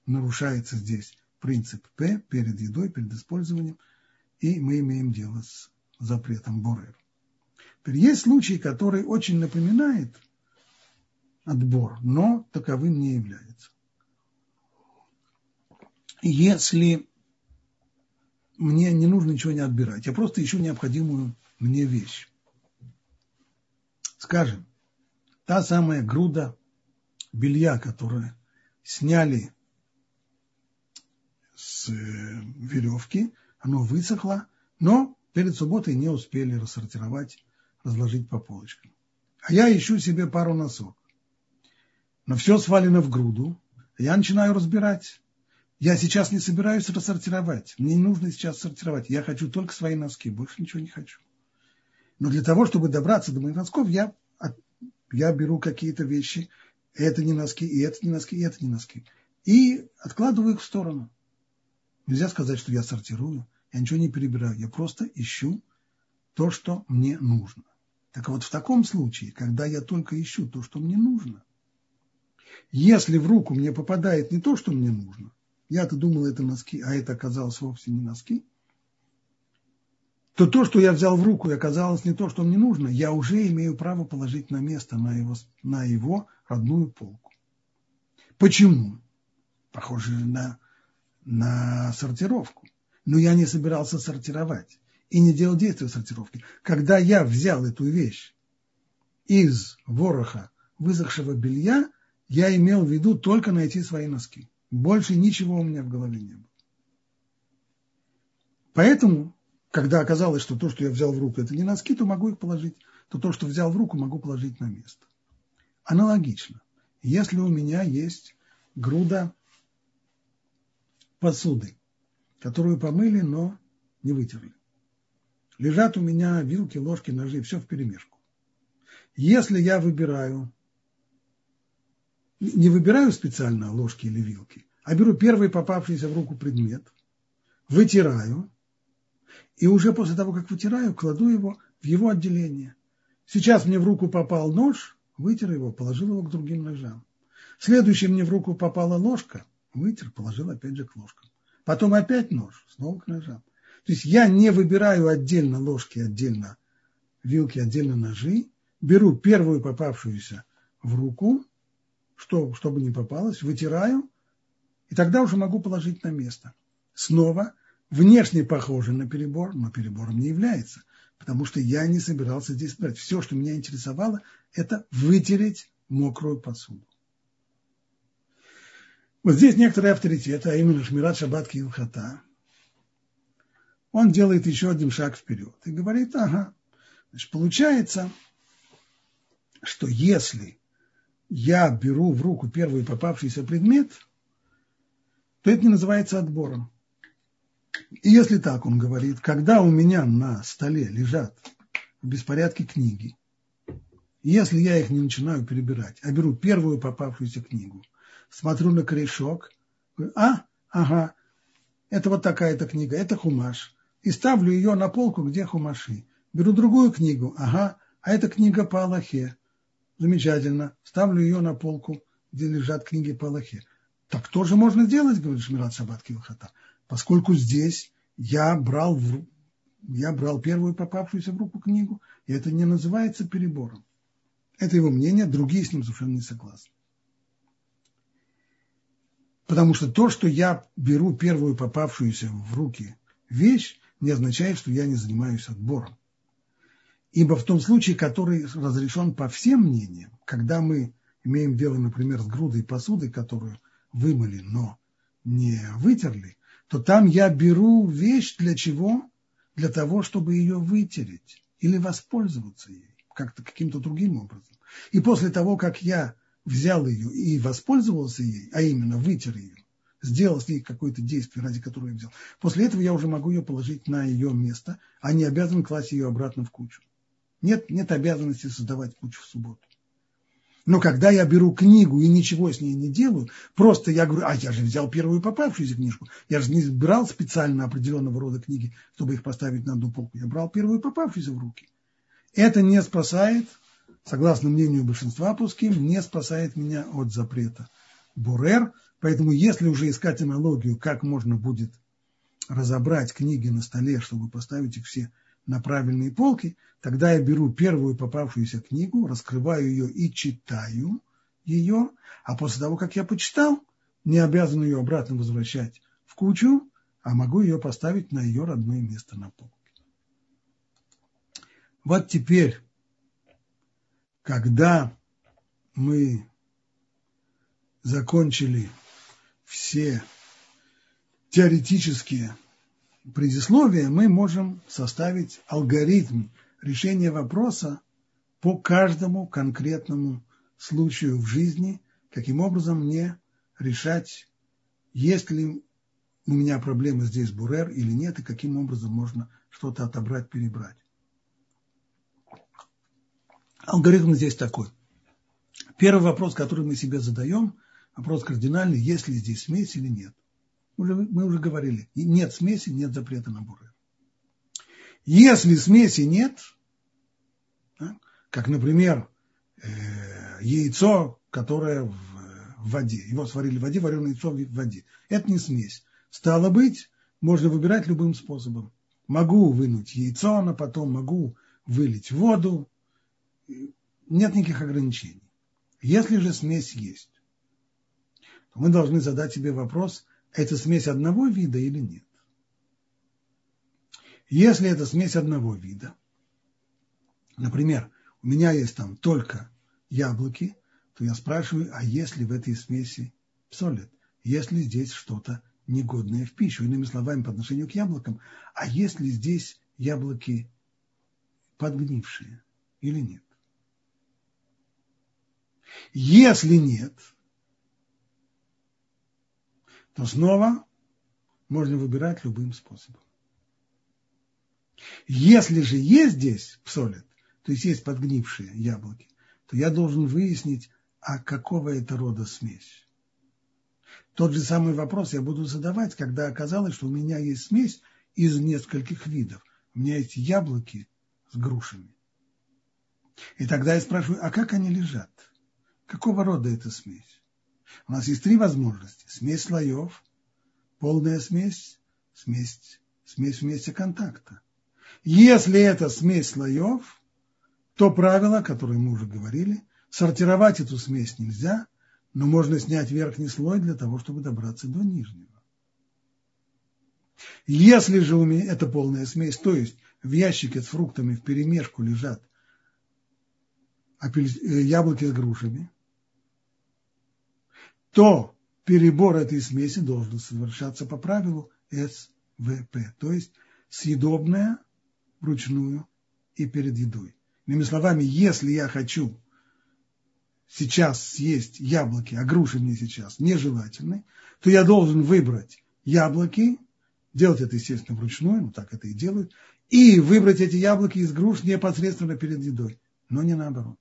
нарушается здесь принцип П перед едой, перед использованием, и мы имеем дело с запретом Борер. Теперь есть случай, который очень напоминает отбор, но таковым не является. Если мне не нужно ничего не отбирать, я просто ищу необходимую мне вещь. Скажем, та самая груда белья, которую сняли с э, веревки, оно высохло, но перед субботой не успели рассортировать, разложить по полочкам. А я ищу себе пару носок. Но все свалено в груду, я начинаю разбирать. Я сейчас не собираюсь рассортировать. Мне не нужно сейчас сортировать. Я хочу только свои носки, больше ничего не хочу. Но для того, чтобы добраться до моих носков, я, я беру какие-то вещи. Это не носки, и это не носки, и это не носки. И откладываю их в сторону. Нельзя сказать, что я сортирую. Я ничего не перебираю. Я просто ищу то, что мне нужно. Так вот, в таком случае, когда я только ищу то, что мне нужно, если в руку мне попадает не то, что мне нужно, я-то думал, это носки, а это оказалось вовсе не носки – то то, что я взял в руку и оказалось не то, что мне нужно, я уже имею право положить на место, на его, на его родную полку. Почему? Похоже на, на сортировку. Но я не собирался сортировать и не делал действия сортировки. Когда я взял эту вещь из вороха высохшего белья, я имел в виду только найти свои носки. Больше ничего у меня в голове не было. Поэтому когда оказалось, что то, что я взял в руку, это не носки, то могу их положить, то то, что взял в руку, могу положить на место. Аналогично. Если у меня есть груда посуды, которую помыли, но не вытерли. Лежат у меня вилки, ложки, ножи, все в перемешку. Если я выбираю, не выбираю специально ложки или вилки, а беру первый попавшийся в руку предмет, вытираю, и уже после того, как вытираю, кладу его в его отделение. Сейчас мне в руку попал нож, вытер его, положил его к другим ножам. Следующий мне в руку попала ложка, вытер, положил опять же к ложкам. Потом опять нож, снова к ножам. То есть я не выбираю отдельно ложки, отдельно вилки, отдельно ножи, беру первую попавшуюся в руку, что, чтобы не попалось, вытираю, и тогда уже могу положить на место. Снова внешне похоже на перебор, но перебором не является, потому что я не собирался здесь брать. Все, что меня интересовало, это вытереть мокрую посуду. Вот здесь некоторые авторитеты, а именно Шмират Шаббат Килхата, он делает еще один шаг вперед и говорит, ага, значит, получается, что если я беру в руку первый попавшийся предмет, то это не называется отбором. И если так он говорит, когда у меня на столе лежат в беспорядке книги, если я их не начинаю перебирать, а беру первую попавшуюся книгу, смотрю на корешок, говорю, а, ага, это вот такая-то книга, это хумаш, и ставлю ее на полку, где хумаши. Беру другую книгу, ага, а это книга по Аллахе. Замечательно, ставлю ее на полку, где лежат книги по Аллахе. Так тоже можно делать, говорит Шмират Шаббат Килхата, поскольку здесь я брал, в, я брал первую попавшуюся в руку книгу, и это не называется перебором. Это его мнение, другие с ним совершенно не согласны. Потому что то, что я беру первую попавшуюся в руки вещь, не означает, что я не занимаюсь отбором. Ибо в том случае, который разрешен по всем мнениям, когда мы имеем дело, например, с грудой посуды, которую вымыли, но не вытерли, то там я беру вещь для чего? Для того, чтобы ее вытереть или воспользоваться ей как-то каким-то другим образом. И после того, как я взял ее и воспользовался ей, а именно вытер ее, сделал с ней какое-то действие, ради которого я взял, после этого я уже могу ее положить на ее место, а не обязан класть ее обратно в кучу. Нет, нет обязанности создавать кучу в субботу. Но когда я беру книгу и ничего с ней не делаю, просто я говорю, а я же взял первую попавшуюся книжку. Я же не брал специально определенного рода книги, чтобы их поставить на одну полку. Я брал первую попавшуюся в руки. Это не спасает согласно мнению большинства пуским, не спасает меня от запрета Бурер. Поэтому если уже искать аналогию, как можно будет разобрать книги на столе, чтобы поставить их все на правильные полки, тогда я беру первую попавшуюся книгу, раскрываю ее и читаю ее, а после того, как я почитал, не обязан ее обратно возвращать в кучу, а могу ее поставить на ее родное место на полке. Вот теперь когда мы закончили все теоретические предисловия, мы можем составить алгоритм решения вопроса по каждому конкретному случаю в жизни, каким образом мне решать, есть ли у меня проблемы здесь бурер или нет, и каким образом можно что-то отобрать, перебрать. Алгоритм здесь такой. Первый вопрос, который мы себе задаем, вопрос кардинальный, есть ли здесь смесь или нет. Мы уже говорили, нет смеси, нет запрета на буры. Если смеси нет, как, например, э, яйцо, которое в воде, его сварили в воде, вареное яйцо в воде, это не смесь. Стало быть, можно выбирать любым способом. Могу вынуть яйцо, но потом могу вылить воду, нет никаких ограничений. Если же смесь есть, то мы должны задать себе вопрос, это смесь одного вида или нет. Если это смесь одного вида, например, у меня есть там только яблоки, то я спрашиваю, а есть ли в этой смеси псолит? Есть ли здесь что-то негодное в пищу? Иными словами, по отношению к яблокам, а есть ли здесь яблоки подгнившие или нет? Если нет, то снова можно выбирать любым способом. Если же есть здесь псолит, то есть есть подгнившие яблоки, то я должен выяснить, а какого это рода смесь. Тот же самый вопрос я буду задавать, когда оказалось, что у меня есть смесь из нескольких видов. У меня есть яблоки с грушами. И тогда я спрашиваю, а как они лежат? Какого рода эта смесь? У нас есть три возможности. Смесь слоев, полная смесь, смесь, смесь вместе контакта. Если это смесь слоев, то правило, которое мы уже говорили, сортировать эту смесь нельзя, но можно снять верхний слой для того, чтобы добраться до нижнего. Если же у меня это полная смесь, то есть в ящике с фруктами в перемешку лежат э, яблоки с грушами, то перебор этой смеси должен совершаться по правилу СВП, то есть съедобное вручную и перед едой. Иными словами, если я хочу сейчас съесть яблоки, а груши мне сейчас нежелательны, то я должен выбрать яблоки, делать это, естественно, вручную, ну так это и делают, и выбрать эти яблоки из груш непосредственно перед едой, но не наоборот.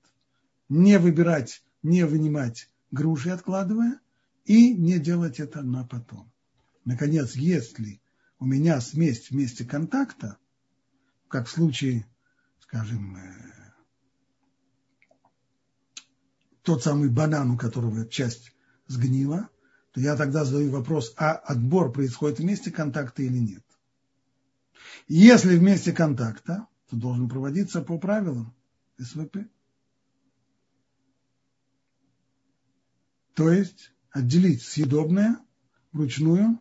Не выбирать, не вынимать груши откладывая, и не делать это на потом. Наконец, если у меня смесь в месте контакта, как в случае, скажем, э, тот самый банан, у которого часть сгнила, то я тогда задаю вопрос, а отбор происходит в месте контакта или нет. Если в месте контакта, то должен проводиться по правилам СВП. То есть отделить съедобное вручную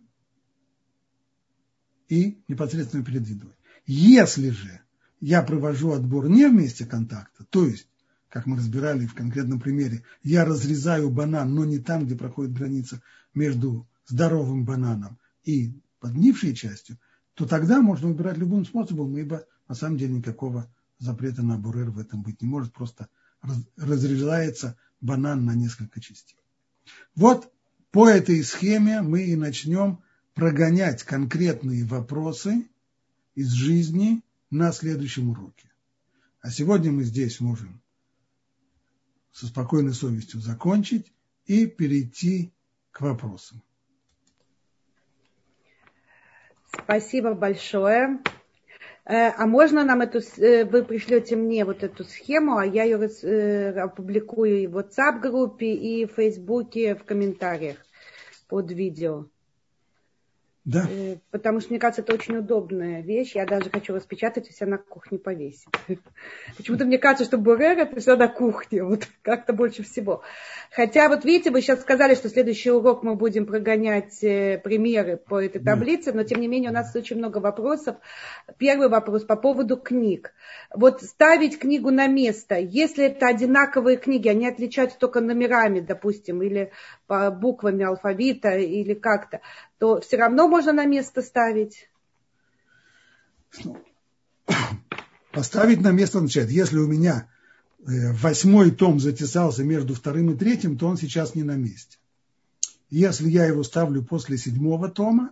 и непосредственно перед едой. Если же я провожу отбор не в месте контакта, то есть, как мы разбирали в конкретном примере, я разрезаю банан, но не там, где проходит граница между здоровым бананом и подгнившей частью, то тогда можно выбирать любым способом, ибо на самом деле никакого запрета на бурер в этом быть не может, просто разрезается банан на несколько частей. Вот по этой схеме мы и начнем прогонять конкретные вопросы из жизни на следующем уроке. А сегодня мы здесь можем со спокойной совестью закончить и перейти к вопросам. Спасибо большое. Э, а можно нам эту, э, вы пришлете мне вот эту схему, а я ее э, опубликую и в WhatsApp группе, и в Фейсбуке в комментариях под видео. Да. Э, потому что, мне кажется, это очень удобная вещь. Я даже хочу распечатать и себя на кухне повесить. Почему-то мне кажется, что бурер это все на кухне. Вот как-то больше всего. Хотя, вот видите, вы сейчас сказали, что следующий урок мы будем прогонять э, примеры по этой таблице, но тем не менее у нас очень много вопросов. Первый вопрос по поводу книг. Вот ставить книгу на место, если это одинаковые книги, они отличаются только номерами, допустим, или по буквами алфавита, или как-то, то все равно можно на место ставить? Поставить на место означает, если у меня э, восьмой том затесался между вторым и третьим, то он сейчас не на месте. Если я его ставлю после седьмого тома,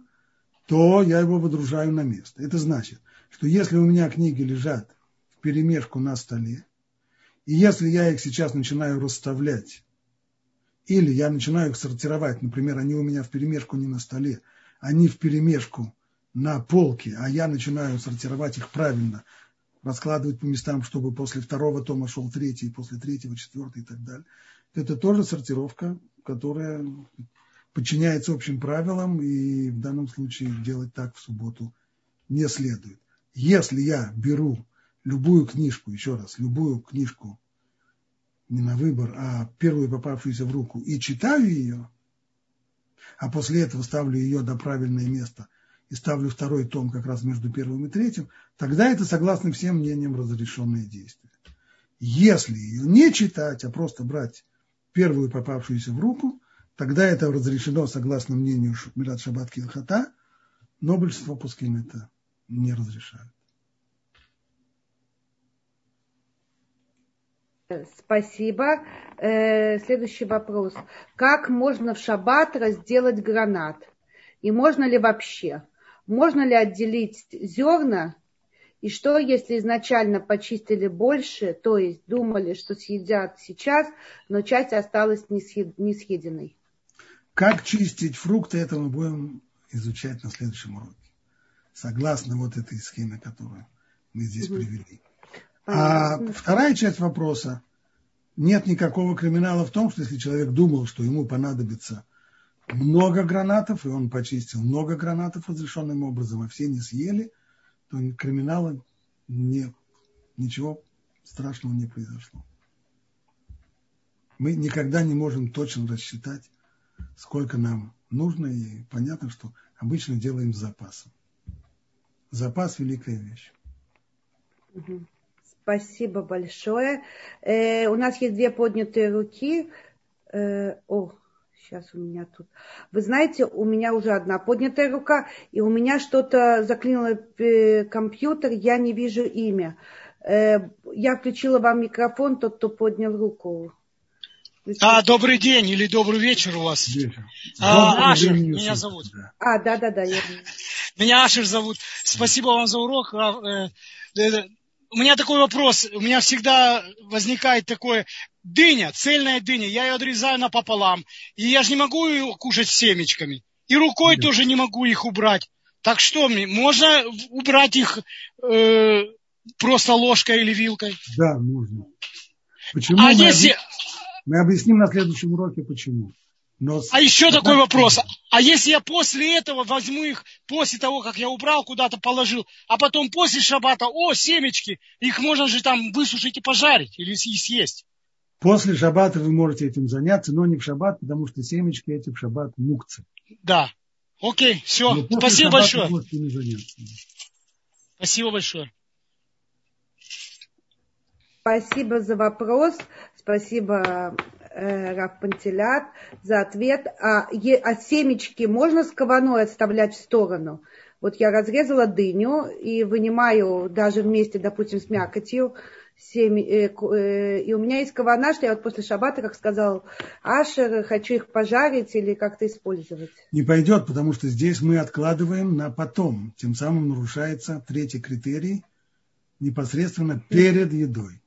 то я его выдружаю на место. Это значит, что если у меня книги лежат в перемешку на столе, и если я их сейчас начинаю расставлять или я начинаю их сортировать, например, они у меня в перемешку не на столе, они в перемешку на полке, а я начинаю сортировать их правильно, раскладывать по местам, чтобы после второго тома шел третий, после третьего четвертый и так далее. Это тоже сортировка, которая подчиняется общим правилам, и в данном случае делать так в субботу не следует. Если я беру любую книжку, еще раз, любую книжку не на выбор, а первую попавшуюся в руку, и читаю ее, а после этого ставлю ее на правильное место и ставлю второй том как раз между первым и третьим, тогда это, согласно всем мнениям, разрешенное действие. Если ее не читать, а просто брать первую попавшуюся в руку, тогда это разрешено, согласно мнению Мират Шаббат Килхата, но большинство пускин это не разрешают. Спасибо. Э, следующий вопрос. Как можно в шаббат разделать гранат? И можно ли вообще? Можно ли отделить зерна? И что, если изначально почистили больше, то есть думали, что съедят сейчас, но часть осталась не съеденной? Как чистить фрукты, это мы будем изучать на следующем уроке. Согласно вот этой схеме, которую мы здесь угу. привели. А вторая часть вопроса. Нет никакого криминала в том, что если человек думал, что ему понадобится много гранатов, и он почистил много гранатов разрешенным образом, а все не съели, то криминала нет. Ничего страшного не произошло. Мы никогда не можем точно рассчитать, сколько нам нужно, и понятно, что обычно делаем с запасом. Запас – великая вещь. Спасибо большое. Э, у нас есть две поднятые руки. Э, о, сейчас у меня тут. Вы знаете, у меня уже одна поднятая рука, и у меня что-то заклинило э, компьютер, я не вижу имя. Э, я включила вам микрофон, тот, кто поднял руку. А, добрый день или добрый вечер у вас. А, Ашер, меня зовут. А, да, да, да. Я... Меня Ашер зовут. Спасибо вам за урок. У меня такой вопрос, у меня всегда возникает такое, дыня, цельная дыня, я ее отрезаю напополам, и я же не могу ее кушать семечками, и рукой Нет. тоже не могу их убрать. Так что мне, можно убрать их э, просто ложкой или вилкой? Да, можно. Почему? А мы, если... объясним, мы объясним на следующем уроке, почему. Но... А еще да, такой вопрос. А если я после этого возьму их, после того, как я убрал, куда-то положил, а потом после шабата, о, семечки, их можно же там высушить и пожарить или съесть? После шаббата вы можете этим заняться, но не в шаббат, потому что семечки эти в шаббат мукцы. Да. Окей, все. Спасибо большое. Спасибо большое. Спасибо за вопрос. Спасибо, Раф Пантелят, за ответ. А, е, а семечки можно с кованой отставлять в сторону? Вот я разрезала дыню и вынимаю даже вместе, допустим, с мякотью, семь, э, э, и у меня есть кавана, что я вот после шабата, как сказал Ашер, хочу их пожарить или как-то использовать. Не пойдет, потому что здесь мы откладываем на потом. Тем самым нарушается третий критерий непосредственно перед едой.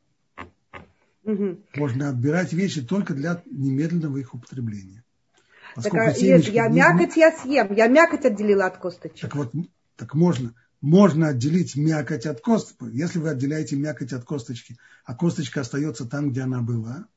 Угу. Можно отбирать вещи только для немедленного их употребления. Так, а, я мякоть я съем, я мякоть отделила от косточек. Так вот, так можно, можно отделить мякоть от косточки. Если вы отделяете мякоть от косточки, а косточка остается там, где она была,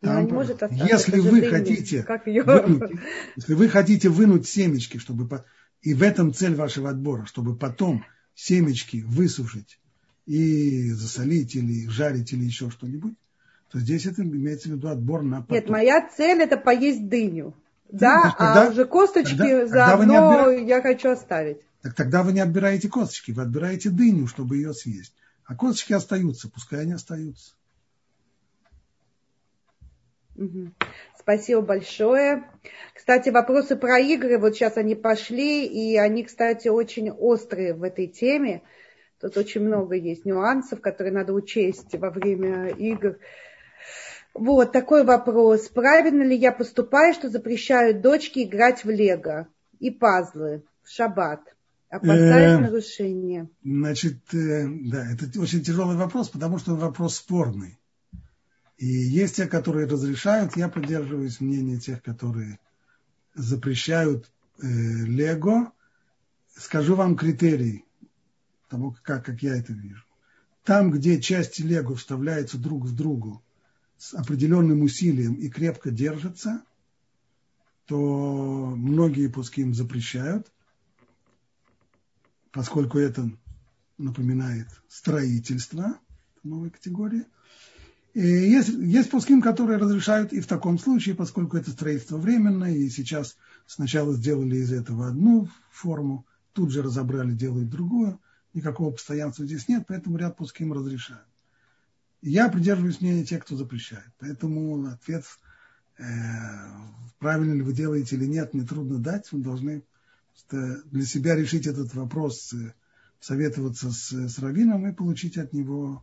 там, не может если вы хотите, вынуть, если вы хотите вынуть семечки, чтобы и в этом цель вашего отбора, чтобы потом семечки высушить и засолить или жарить или еще что-нибудь, то здесь это имеется в виду отбор на потом. Нет, моя цель это поесть дыню. Ну, да, тогда, а уже косточки тогда, заодно тогда я хочу оставить. Так тогда вы не отбираете косточки, вы отбираете дыню, чтобы ее съесть. А косточки остаются, пускай они остаются. Угу. Спасибо большое. Кстати, вопросы про игры, вот сейчас они пошли, и они, кстати, очень острые в этой теме. Тут очень много есть нюансов, которые надо учесть во время игр. Вот такой вопрос. Правильно ли я поступаю, что запрещаю дочке играть в лего и пазлы в шаббат? Опасаюсь э, нарушения. Значит, э, да, это очень тяжелый вопрос, потому что вопрос спорный. И есть те, которые разрешают, я поддерживаюсь мнением тех, которые запрещают э, лего. Скажу вам критерий того, как, как я это вижу. Там, где части лего вставляются друг в другу с определенным усилием и крепко держатся, то многие пуски им запрещают, поскольку это напоминает строительство новой категории. И есть, есть пуским, которые разрешают и в таком случае, поскольку это строительство временное, и сейчас сначала сделали из этого одну форму, тут же разобрали, делают другую никакого постоянства здесь нет, поэтому ряд пуским разрешают. Я придерживаюсь мнения тех, кто запрещает. Поэтому ответ, э, правильно ли вы делаете или нет, мне трудно дать. Вы должны для себя решить этот вопрос, э, советоваться с, с раввином и получить от него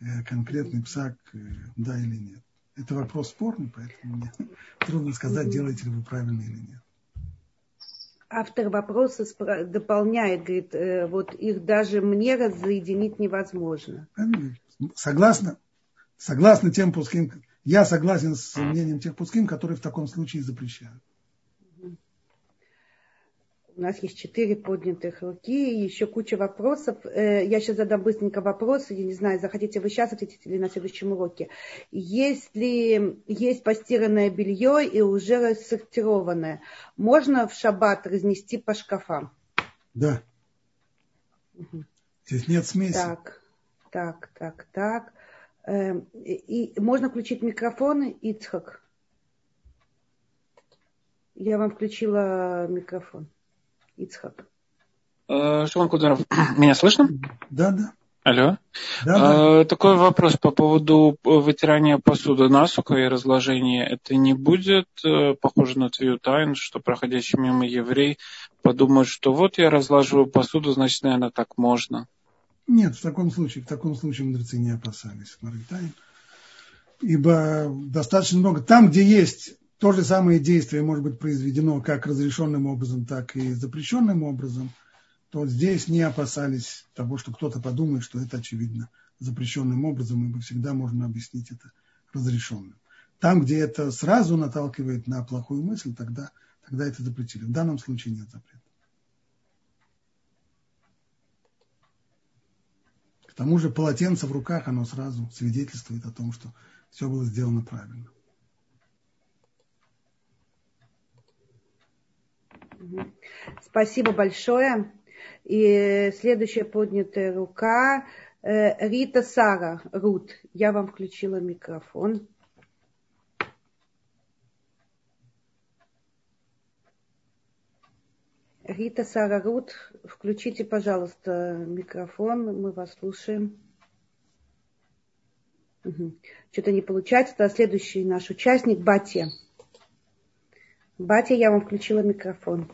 э, конкретный псак, э, да или нет. Это вопрос спорный, поэтому мне трудно сказать, делаете ли вы правильно или нет автор вопроса дополняет, говорит, э, вот их даже мне разоединить невозможно. Согласна, согласна тем пуским, я согласен с мнением тех пуским, которые в таком случае запрещают. У нас есть четыре поднятых руки, еще куча вопросов. Э, я сейчас задам быстренько вопросы, я не знаю, захотите вы сейчас ответить или на следующем уроке. Если есть постиранное белье и уже рассортированное, можно в шаббат разнести по шкафам? Да. Угу. Здесь нет смеси. Так, так, так, так. Эм, и можно включить микрофон, Ицхак? Я вам включила микрофон. Ицхак. Э, Шимон Кударов, меня слышно? Да, да. Алло. Да, да. Э, такой вопрос по поводу вытирания посуды насухо и разложения. Это не будет э, похоже на твою тайну, что проходящий мимо еврей подумает, что вот я разлаживаю посуду, значит, наверное, так можно? Нет, в таком случае, в таком случае мудрецы не опасались Маргитайн. Ибо достаточно много, там, где есть то же самое действие может быть произведено как разрешенным образом, так и запрещенным образом, то здесь не опасались того, что кто-то подумает, что это очевидно запрещенным образом, ибо всегда можно объяснить это разрешенным. Там, где это сразу наталкивает на плохую мысль, тогда, тогда это запретили. В данном случае нет запрета. К тому же полотенце в руках, оно сразу свидетельствует о том, что все было сделано правильно. Спасибо большое. И следующая поднятая рука э, Рита Сара Рут. Я вам включила микрофон. Рита Сара Рут, включите, пожалуйста, микрофон, мы вас слушаем. Угу. Что-то не получается. Это следующий наш участник Батя. Батя, я вам включила микрофон.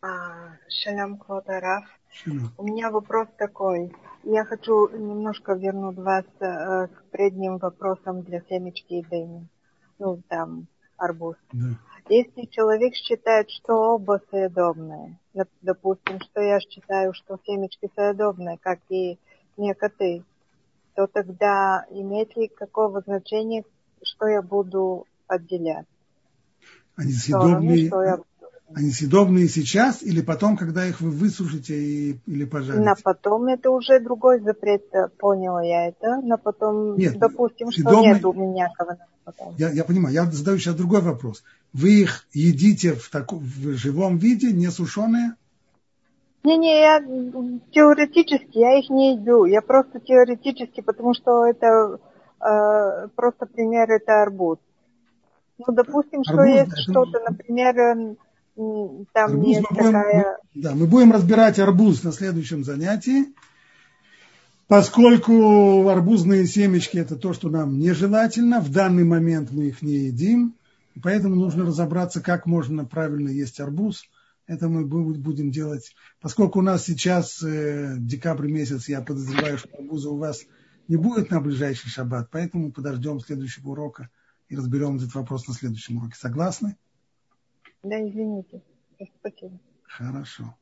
А, шалям, Квадараф. У меня вопрос такой. Я хочу немножко вернуть вас э, к предним вопросам для семечки и дыни. Ну, там, арбуз. Да. Если человек считает, что оба съедобные, допустим, что я считаю, что семечки съедобные, как и некоты, то тогда имеет ли какого значения, что я буду отделять? Они съедобные, я... они съедобные сейчас или потом, когда их вы высушите и, или пожарите? На потом это уже другой запрет, э, поняла я это. На потом, Нет, допустим, съедобные... что нет у меня потом. Я, я понимаю, я задаю сейчас другой вопрос. Вы их едите в, таком, в живом виде, не сушеные? Не-не, я теоретически, я их не еду. Я просто теоретически, потому что это э, просто пример, это арбуз. Ну, допустим, арбуз, что есть да, что-то, например, там арбуз нет мы будем, такая... Мы, да, мы будем разбирать арбуз на следующем занятии. Поскольку арбузные семечки это то, что нам нежелательно, в данный момент мы их не едим, поэтому нужно разобраться, как можно правильно есть арбуз – это мы будем делать. Поскольку у нас сейчас э, декабрь месяц, я подозреваю, что арбуза у вас не будет на ближайший шаббат, поэтому подождем следующего урока и разберем этот вопрос на следующем уроке. Согласны? Да, извините. Спасибо. Хорошо.